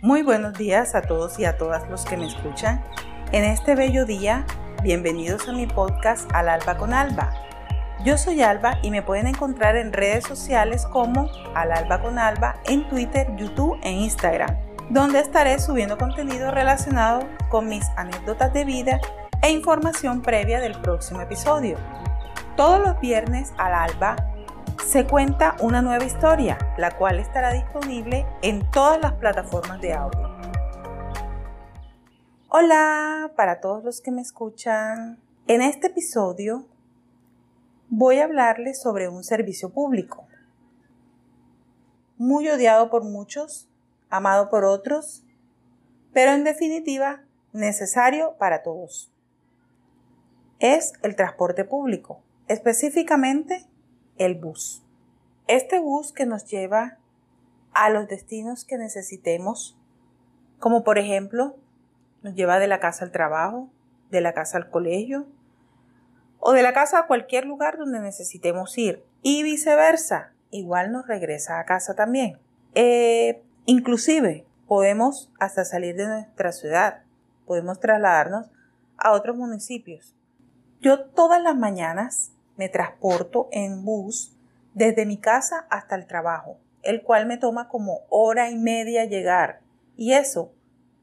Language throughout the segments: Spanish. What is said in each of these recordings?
Muy buenos días a todos y a todas los que me escuchan. En este bello día, bienvenidos a mi podcast Al Alba con Alba. Yo soy Alba y me pueden encontrar en redes sociales como Al Alba con Alba en Twitter, YouTube e Instagram, donde estaré subiendo contenido relacionado con mis anécdotas de vida e información previa del próximo episodio. Todos los viernes al alba se cuenta una nueva historia, la cual estará disponible en todas las plataformas de audio. Hola para todos los que me escuchan. En este episodio voy a hablarles sobre un servicio público. Muy odiado por muchos, amado por otros, pero en definitiva necesario para todos. Es el transporte público, específicamente el bus. Este bus que nos lleva a los destinos que necesitemos, como por ejemplo, nos lleva de la casa al trabajo, de la casa al colegio, o de la casa a cualquier lugar donde necesitemos ir, y viceversa, igual nos regresa a casa también. Eh, inclusive, podemos hasta salir de nuestra ciudad, podemos trasladarnos a otros municipios. Yo todas las mañanas me transporto en bus desde mi casa hasta el trabajo, el cual me toma como hora y media llegar. Y eso,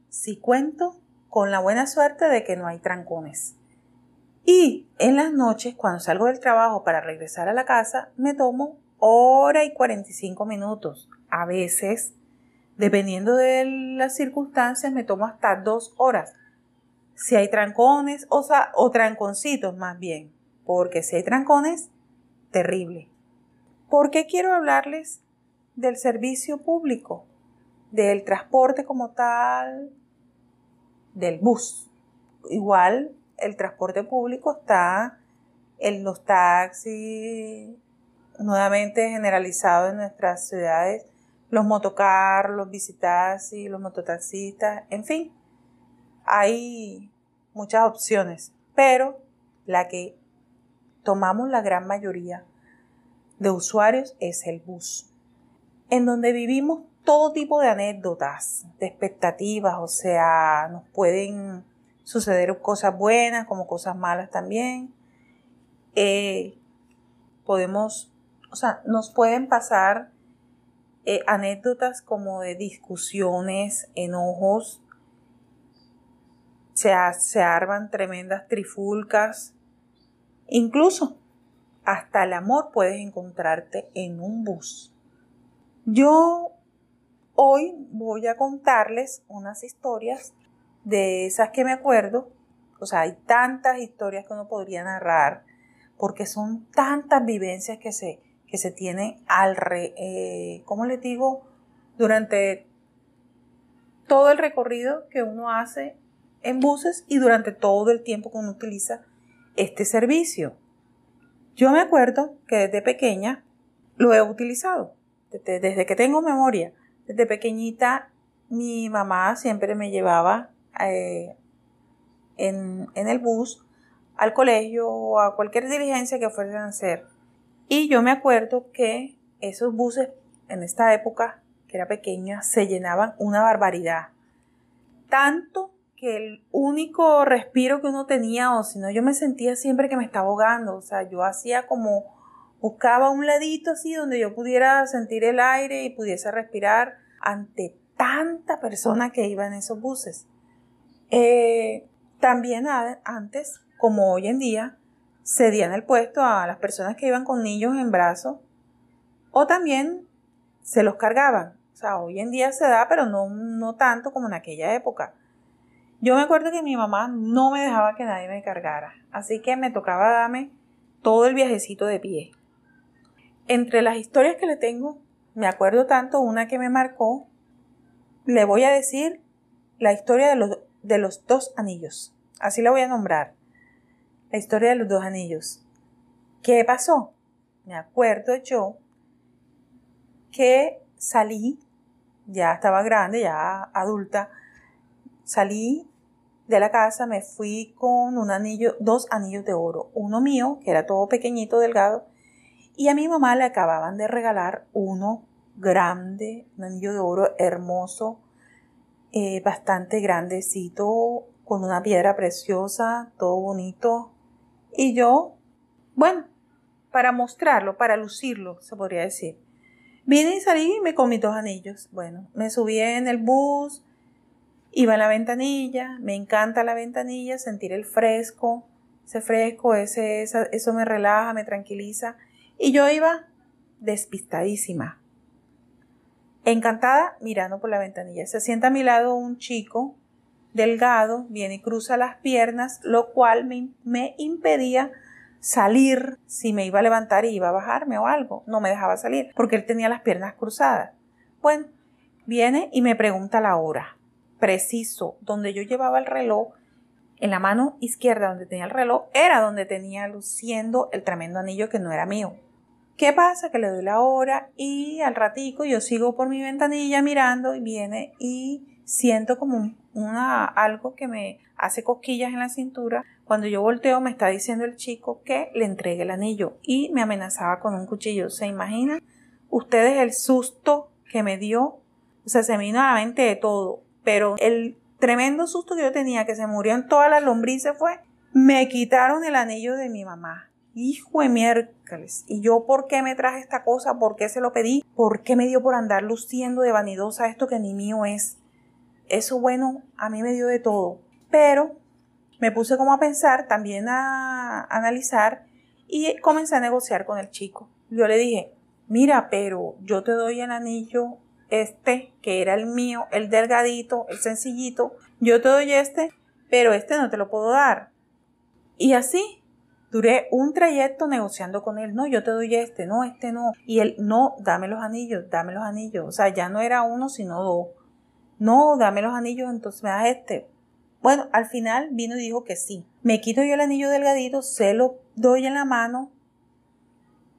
si cuento con la buena suerte de que no hay trancones. Y en las noches, cuando salgo del trabajo para regresar a la casa, me tomo hora y 45 minutos. A veces, dependiendo de las circunstancias, me tomo hasta dos horas. Si hay trancones o, o tranconcitos más bien porque si hay trancones, terrible. ¿Por qué quiero hablarles del servicio público, del transporte como tal, del bus? Igual el transporte público está en los taxis, nuevamente generalizado en nuestras ciudades, los motocarros, los visitaxis, los mototaxistas, en fin, hay muchas opciones, pero la que tomamos la gran mayoría de usuarios es el bus, en donde vivimos todo tipo de anécdotas, de expectativas, o sea, nos pueden suceder cosas buenas como cosas malas también. Eh, podemos, o sea, nos pueden pasar eh, anécdotas como de discusiones, enojos, se, se arman tremendas trifulcas, Incluso hasta el amor puedes encontrarte en un bus. Yo hoy voy a contarles unas historias de esas que me acuerdo. O sea, hay tantas historias que uno podría narrar porque son tantas vivencias que se, que se tienen al, re, eh, ¿cómo les digo? Durante todo el recorrido que uno hace en buses y durante todo el tiempo que uno utiliza este servicio. Yo me acuerdo que desde pequeña lo he utilizado, desde, que tengo memoria. Desde pequeñita mi mamá siempre me llevaba eh, en, en, el bus al colegio o a cualquier diligencia que fueran a hacer. Y yo me acuerdo que esos buses en esta época, que era pequeña, se llenaban una barbaridad. Tanto el único respiro que uno tenía, o si no, yo me sentía siempre que me estaba ahogando, o sea, yo hacía como, buscaba un ladito así donde yo pudiera sentir el aire y pudiese respirar ante tanta persona que iba en esos buses. Eh, también antes, como hoy en día, cedían el puesto a las personas que iban con niños en brazos o también se los cargaban. O sea, hoy en día se da, pero no, no tanto como en aquella época. Yo me acuerdo que mi mamá no me dejaba que nadie me cargara, así que me tocaba darme todo el viajecito de pie. Entre las historias que le tengo, me acuerdo tanto una que me marcó, le voy a decir la historia de los, de los dos anillos. Así la voy a nombrar. La historia de los dos anillos. ¿Qué pasó? Me acuerdo yo que salí, ya estaba grande, ya adulta, Salí de la casa, me fui con un anillo, dos anillos de oro, uno mío, que era todo pequeñito, delgado, y a mi mamá le acababan de regalar uno grande, un anillo de oro hermoso, eh, bastante grandecito, con una piedra preciosa, todo bonito. Y yo, bueno, para mostrarlo, para lucirlo, se podría decir. Vine y salí y me comí dos anillos. Bueno, me subí en el bus, iba a la ventanilla, me encanta la ventanilla, sentir el fresco, ese fresco, ese, eso me relaja, me tranquiliza. Y yo iba despistadísima, encantada mirando por la ventanilla. Se sienta a mi lado un chico delgado, viene y cruza las piernas, lo cual me, me impedía salir si me iba a levantar y iba a bajarme o algo. No me dejaba salir porque él tenía las piernas cruzadas. Bueno, viene y me pregunta la hora. Preciso, donde yo llevaba el reloj, en la mano izquierda donde tenía el reloj, era donde tenía luciendo el tremendo anillo que no era mío. ¿Qué pasa? Que le doy la hora y al ratico yo sigo por mi ventanilla mirando y viene y siento como una, algo que me hace cosquillas en la cintura. Cuando yo volteo me está diciendo el chico que le entregue el anillo y me amenazaba con un cuchillo. ¿Se imaginan ustedes el susto que me dio? O sea, se me vino a la mente de todo. Pero el tremendo susto que yo tenía, que se murió en todas las lombrices, fue, me quitaron el anillo de mi mamá. Hijo de miércoles. ¿Y yo por qué me traje esta cosa? ¿Por qué se lo pedí? ¿Por qué me dio por andar luciendo de vanidosa esto que ni mío es? Eso bueno, a mí me dio de todo. Pero me puse como a pensar, también a analizar y comencé a negociar con el chico. Yo le dije, mira, pero yo te doy el anillo este, que era el mío, el delgadito, el sencillito, yo te doy este, pero este no te lo puedo dar. Y así duré un trayecto negociando con él, no, yo te doy este, no, este no. Y él, no, dame los anillos, dame los anillos. O sea, ya no era uno, sino dos. No, dame los anillos, entonces me das este. Bueno, al final vino y dijo que sí. Me quito yo el anillo delgadito, se lo doy en la mano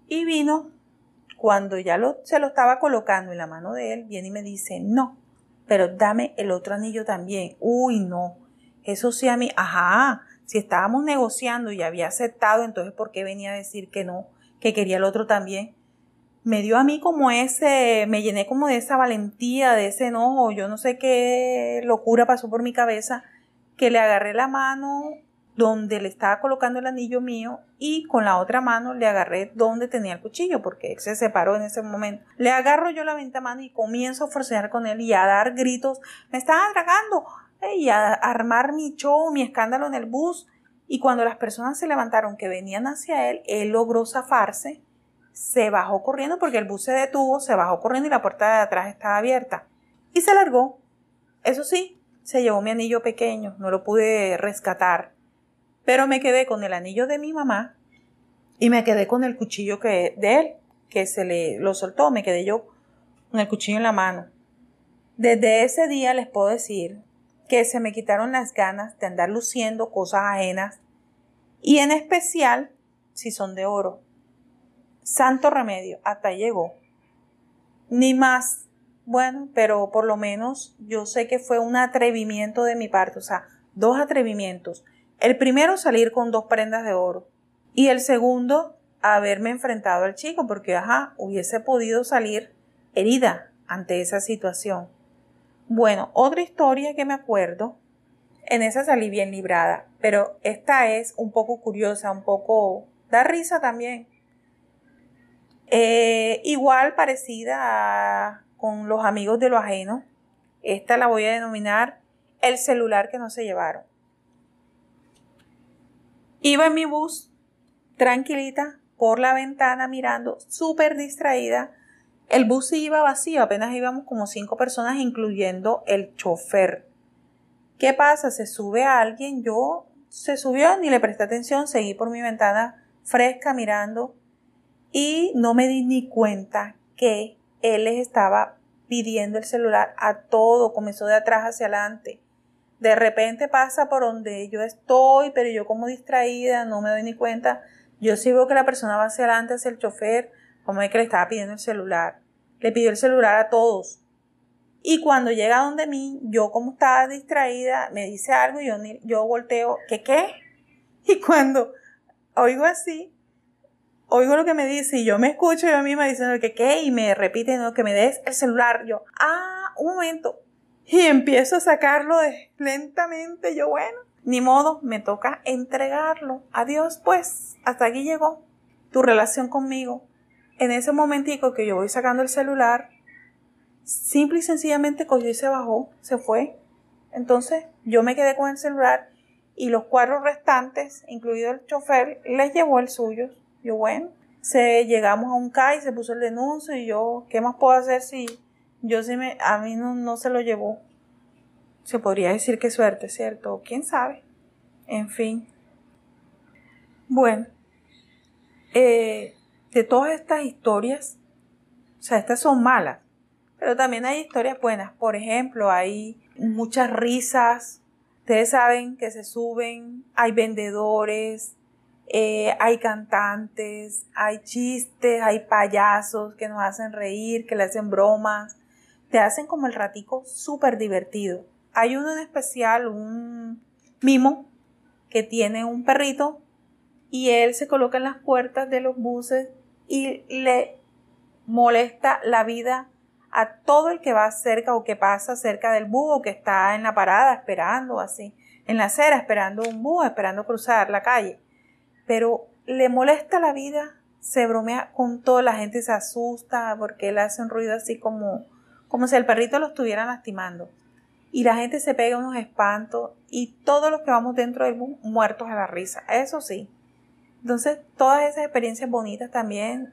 y vino. Cuando ya lo, se lo estaba colocando en la mano de él, viene y me dice, no, pero dame el otro anillo también. Uy, no. Eso sí a mí, ajá, si estábamos negociando y había aceptado, entonces ¿por qué venía a decir que no, que quería el otro también? Me dio a mí como ese, me llené como de esa valentía, de ese enojo, yo no sé qué locura pasó por mi cabeza, que le agarré la mano donde le estaba colocando el anillo mío y con la otra mano le agarré donde tenía el cuchillo porque él se separó en ese momento. Le agarro yo la ventamano y comienzo a forcear con él y a dar gritos, me están atragando, y a armar mi show, mi escándalo en el bus. Y cuando las personas se levantaron que venían hacia él, él logró zafarse, se bajó corriendo porque el bus se detuvo, se bajó corriendo y la puerta de atrás estaba abierta. Y se largó. Eso sí, se llevó mi anillo pequeño, no lo pude rescatar. Pero me quedé con el anillo de mi mamá y me quedé con el cuchillo que, de él, que se le lo soltó, me quedé yo con el cuchillo en la mano. Desde ese día les puedo decir que se me quitaron las ganas de andar luciendo cosas ajenas y en especial si son de oro. Santo remedio, hasta llegó. Ni más. Bueno, pero por lo menos yo sé que fue un atrevimiento de mi parte, o sea, dos atrevimientos. El primero salir con dos prendas de oro y el segundo haberme enfrentado al chico porque, ajá, hubiese podido salir herida ante esa situación. Bueno, otra historia que me acuerdo, en esa salí bien librada, pero esta es un poco curiosa, un poco, da risa también. Eh, igual parecida con los amigos de lo ajeno. Esta la voy a denominar el celular que no se llevaron. Iba en mi bus, tranquilita, por la ventana mirando, súper distraída, el bus iba vacío, apenas íbamos como cinco personas, incluyendo el chofer. ¿Qué pasa? Se sube a alguien, yo se subió, ni le presté atención, seguí por mi ventana fresca mirando y no me di ni cuenta que él les estaba pidiendo el celular a todo, comenzó de atrás hacia adelante. De repente pasa por donde yo estoy, pero yo como distraída, no me doy ni cuenta. Yo sí veo que la persona va hacia adelante, hacia el chofer, como es que le estaba pidiendo el celular. Le pidió el celular a todos. Y cuando llega donde mí, yo como estaba distraída, me dice algo y yo, yo volteo, ¿qué qué? Y cuando oigo así, oigo lo que me dice y yo me escucho yo misma diciendo que qué y me repite no, que me des el celular. Yo, ah, un momento. Y empiezo a sacarlo lentamente. Yo, bueno, ni modo, me toca entregarlo. Adiós, pues, hasta aquí llegó tu relación conmigo. En ese momentico que yo voy sacando el celular, simple y sencillamente cogió y se bajó, se fue. Entonces yo me quedé con el celular y los cuatro restantes, incluido el chofer, les llevó el suyo. Yo, bueno, se, llegamos a un CAI, se puso el denuncio y yo, ¿qué más puedo hacer si yo sí me, a mí no, no se lo llevó? Se podría decir que suerte, ¿cierto? ¿Quién sabe? En fin. Bueno, eh, de todas estas historias, o sea, estas son malas, pero también hay historias buenas. Por ejemplo, hay muchas risas. Ustedes saben que se suben, hay vendedores, eh, hay cantantes, hay chistes, hay payasos que nos hacen reír, que le hacen bromas, hacen como el ratico súper divertido. Hay uno en especial, un mimo, que tiene un perrito y él se coloca en las puertas de los buses y le molesta la vida a todo el que va cerca o que pasa cerca del bus que está en la parada esperando así, en la acera esperando un bus, esperando cruzar la calle. Pero le molesta la vida, se bromea con toda la gente se asusta porque él hace un ruido así como, como si el perrito lo estuviera lastimando y la gente se pega unos espantos y todos los que vamos dentro del bus muertos a la risa. Eso sí. Entonces, todas esas experiencias bonitas también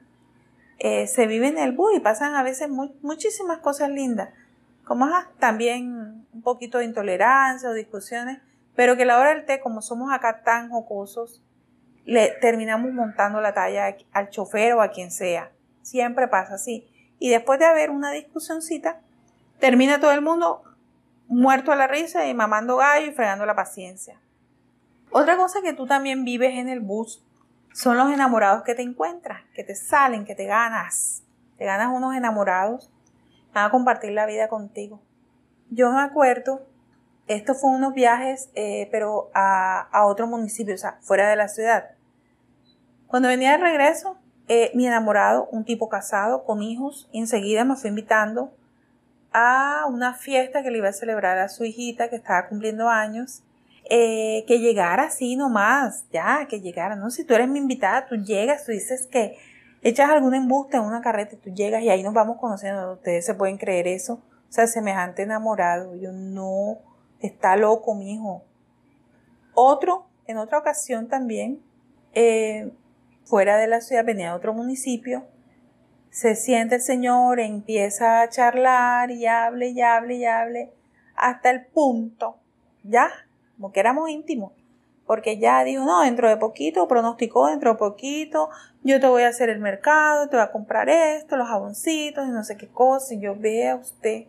eh, se viven en el bus y pasan a veces muchísimas cosas lindas. Como también un poquito de intolerancia o discusiones, pero que la hora del té, como somos acá tan jocosos, le terminamos montando la talla al chofer o a quien sea. Siempre pasa así. Y después de haber una discusioncita, termina todo el mundo muerto a la risa y mamando gallo y fregando la paciencia. Otra cosa que tú también vives en el bus son los enamorados que te encuentras, que te salen, que te ganas. Te ganas unos enamorados, van a compartir la vida contigo. Yo me acuerdo, esto fue unos viajes, eh, pero a, otro municipio, o sea, fuera de la ciudad. Cuando venía de regreso, eh, mi enamorado, un tipo casado, con hijos, enseguida me fue invitando a una fiesta que le iba a celebrar a su hijita que estaba cumpliendo años. Eh, que llegara así nomás, ya, que llegara, ¿no? Si tú eres mi invitada, tú llegas, tú dices que echas algún embuste en una carreta, tú llegas y ahí nos vamos conociendo. Ustedes se pueden creer eso. O sea, semejante enamorado. Yo no, está loco, mi hijo. Otro, en otra ocasión también, eh, fuera de la ciudad, venía a otro municipio, se siente el Señor, empieza a charlar y hable y hable y hable hasta el punto, ya, como que éramos íntimos, porque ya dijo, no, dentro de poquito, pronosticó dentro de poquito, yo te voy a hacer el mercado, te voy a comprar esto, los jaboncitos y no sé qué cosa, y yo vea a usted.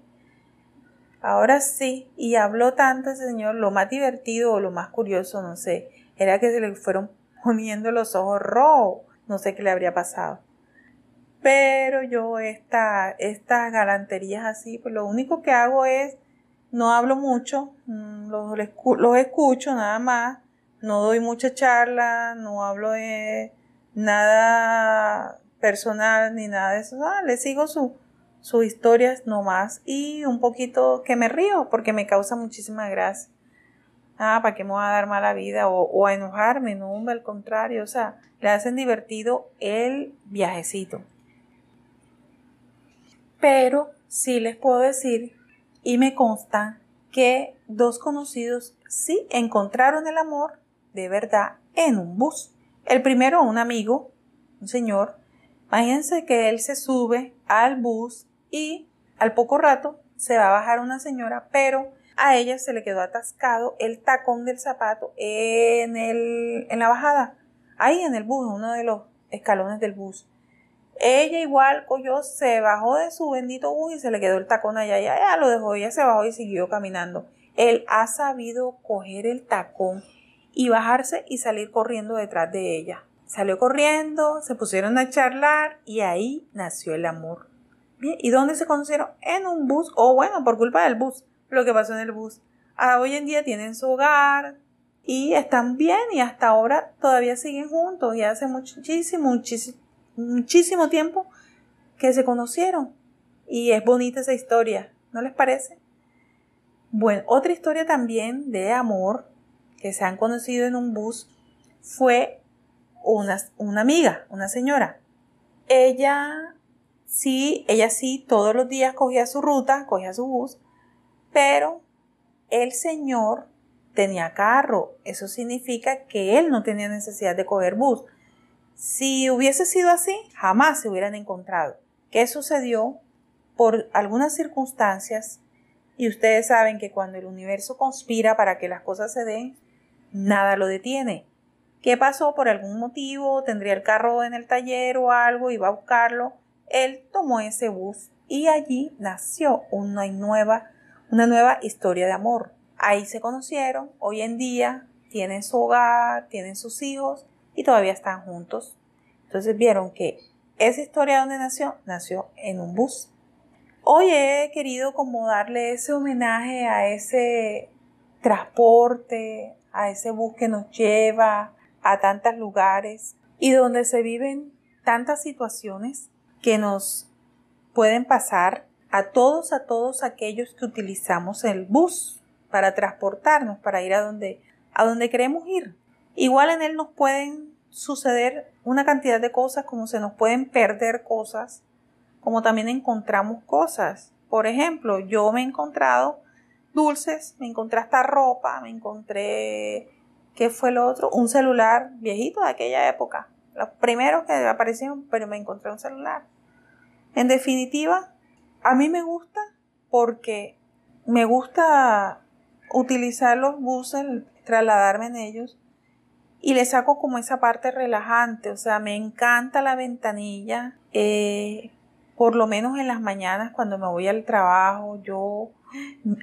Ahora sí, y habló tanto ese señor, lo más divertido o lo más curioso, no sé, era que se le fueron poniendo los ojos rojos, no sé qué le habría pasado. Pero yo esta, estas galanterías así, pues lo único que hago es, no hablo mucho, mm, los, los escucho nada más, no doy mucha charla, no hablo de nada personal ni nada de eso, ah, le sigo su, sus historias nomás y un poquito que me río porque me causa muchísima gracia. Ah, ¿para qué me voy a dar mala vida o, a enojarme? No, al contrario, o sea, le hacen divertido el viajecito. Pero sí les puedo decir y me consta que dos conocidos sí encontraron el amor de verdad en un bus. El primero, un amigo, un señor, imagínense que él se sube al bus y al poco rato se va a bajar una señora, pero a ella se le quedó atascado el tacón del zapato en, el, en la bajada, ahí en el bus, uno de los escalones del bus. Ella igual cogió, se bajó de su bendito bus y se le quedó el tacón allá, ya, ya lo dejó, ella se bajó y siguió caminando. Él ha sabido coger el tacón y bajarse y salir corriendo detrás de ella. Salió corriendo, se pusieron a charlar y ahí nació el amor. Bien, ¿y dónde se conocieron? En un bus, o bueno, por culpa del bus, lo que pasó en el bus. Ah, hoy en día tienen su hogar y están bien y hasta ahora todavía siguen juntos y hace muchísimo, muchísimo muchísimo tiempo que se conocieron. Y es bonita esa historia, ¿no les parece? Bueno, otra historia también de amor que se han conocido en un bus fue una, una amiga, una señora. Ella sí, ella sí, todos los días cogía su ruta, cogía su bus, pero el señor tenía carro. Eso significa que él no tenía necesidad de coger bus. Si hubiese sido así, jamás se hubieran encontrado. ¿Qué sucedió? Por algunas circunstancias, y ustedes saben que cuando el universo conspira para que las cosas se den, nada lo detiene. ¿Qué pasó? Por algún motivo, tendría el carro en el taller o algo, iba a buscarlo. Él tomó ese bus y allí nació una nueva, una nueva historia de amor. Ahí se conocieron, hoy en día tienen su hogar, tienen sus hijos y todavía están juntos. Entonces vieron que esa historia donde nació, nació en un bus. Hoy he querido como darle ese homenaje a ese transporte, a ese bus que nos lleva a tantos lugares y donde se viven tantas situaciones que nos pueden pasar a todos, a todos aquellos que utilizamos el bus para transportarnos, para ir a donde, a donde queremos ir. Igual en él nos pueden suceder una cantidad de cosas, como se nos pueden perder cosas, como también encontramos cosas. Por ejemplo, yo me he encontrado dulces, me encontré hasta ropa, me encontré, ¿qué fue lo otro? Un celular viejito de aquella época. Los primeros que aparecieron, pero me encontré un celular. En definitiva, a mí me gusta porque me gusta utilizar los buses, trasladarme en ellos y le saco como esa parte relajante, o sea, me encanta la ventanilla, eh, por lo menos en las mañanas cuando me voy al trabajo, yo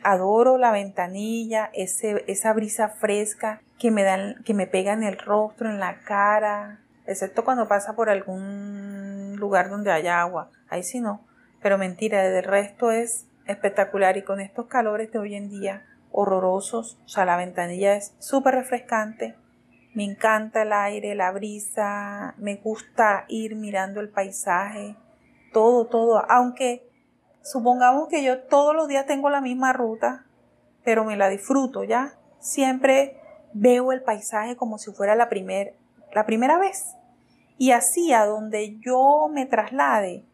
adoro la ventanilla, ese, esa brisa fresca que me dan, que me pega en el rostro, en la cara, excepto cuando pasa por algún lugar donde haya agua, ahí sí no, pero mentira, el resto es espectacular y con estos calores de hoy en día horrorosos, o sea, la ventanilla es súper refrescante, me encanta el aire, la brisa, me gusta ir mirando el paisaje, todo, todo, aunque supongamos que yo todos los días tengo la misma ruta, pero me la disfruto, ¿ya? Siempre veo el paisaje como si fuera la, primer, la primera vez. Y así a donde yo me traslade,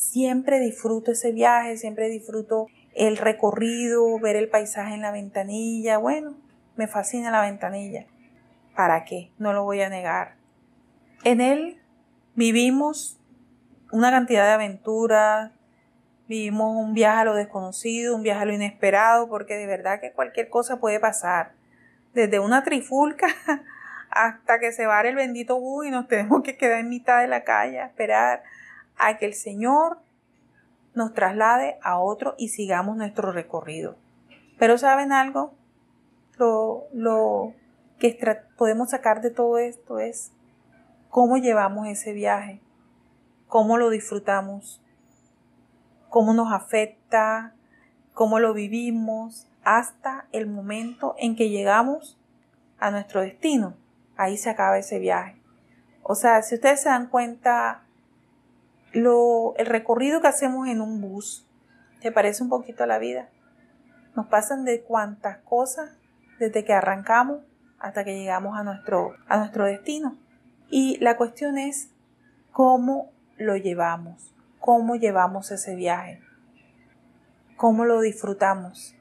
siempre disfruto ese viaje, siempre disfruto el recorrido, ver el paisaje en la ventanilla. Bueno, me fascina la ventanilla. ¿Para qué? No lo voy a negar. En él vivimos una cantidad de aventuras, vivimos un viaje a lo desconocido, un viaje a lo inesperado, porque de verdad que cualquier cosa puede pasar. Desde una trifulca hasta que se va el bendito bus y nos tenemos que quedar en mitad de la calle a esperar a que el Señor nos traslade a otro y sigamos nuestro recorrido. Pero ¿saben algo? Lo, lo que podemos sacar de todo esto es cómo llevamos ese viaje, cómo lo disfrutamos, cómo nos afecta, cómo lo vivimos, hasta el momento en que llegamos a nuestro destino. Ahí se acaba ese viaje. O sea, si ustedes se dan cuenta, lo, el recorrido que hacemos en un bus, ¿te parece un poquito a la vida? Nos pasan de cuántas cosas desde que arrancamos hasta que llegamos a nuestro, a nuestro destino. Y la cuestión es cómo lo llevamos, cómo llevamos ese viaje, cómo lo disfrutamos,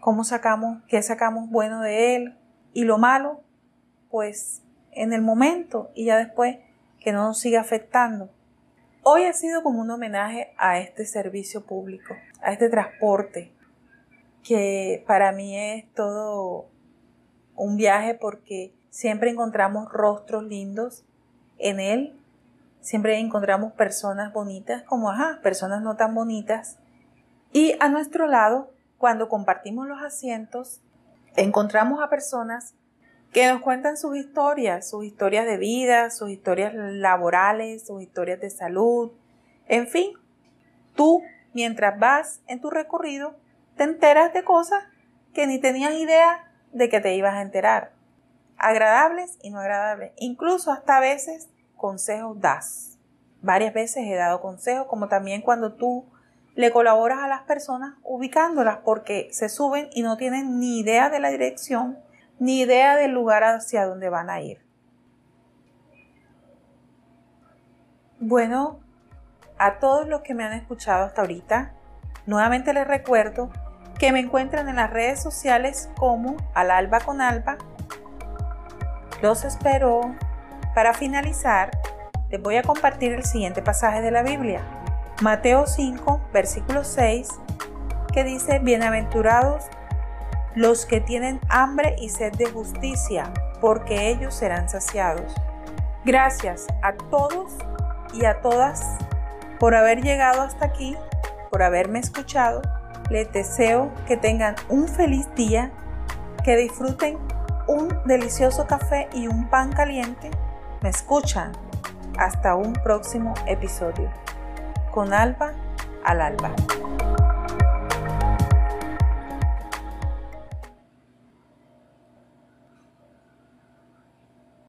cómo sacamos, qué sacamos bueno de él y lo malo, pues en el momento y ya después que no nos siga afectando. Hoy ha sido como un homenaje a este servicio público, a este transporte, que para mí es todo un viaje porque siempre encontramos rostros lindos en él, siempre encontramos personas bonitas como, ajá, personas no tan bonitas. Y a nuestro lado, cuando compartimos los asientos, encontramos a personas que nos cuentan sus historias, sus historias de vida, sus historias laborales, sus historias de salud, en fin, tú mientras vas en tu recorrido te enteras de cosas que ni tenías idea de que te ibas a enterar, agradables y no agradables, incluso hasta a veces consejos das. Varias veces he dado consejos, como también cuando tú le colaboras a las personas ubicándolas porque se suben y no tienen ni idea de la dirección ni idea del lugar hacia donde van a ir. Bueno, a todos los que me han escuchado hasta ahorita, nuevamente les recuerdo que me encuentran en las redes sociales como Al Alba con Alba. Los espero. Para finalizar, les voy a compartir el siguiente pasaje de la Biblia. Mateo 5, versículo 6, que dice, Bienaventurados los que tienen hambre y sed de justicia, porque ellos serán saciados. Gracias a todos y a todas por haber llegado hasta aquí, por haberme escuchado les deseo que tengan un feliz día, que disfruten un delicioso café y un pan caliente. Me escuchan. Hasta un próximo episodio. Con Alba al Alba.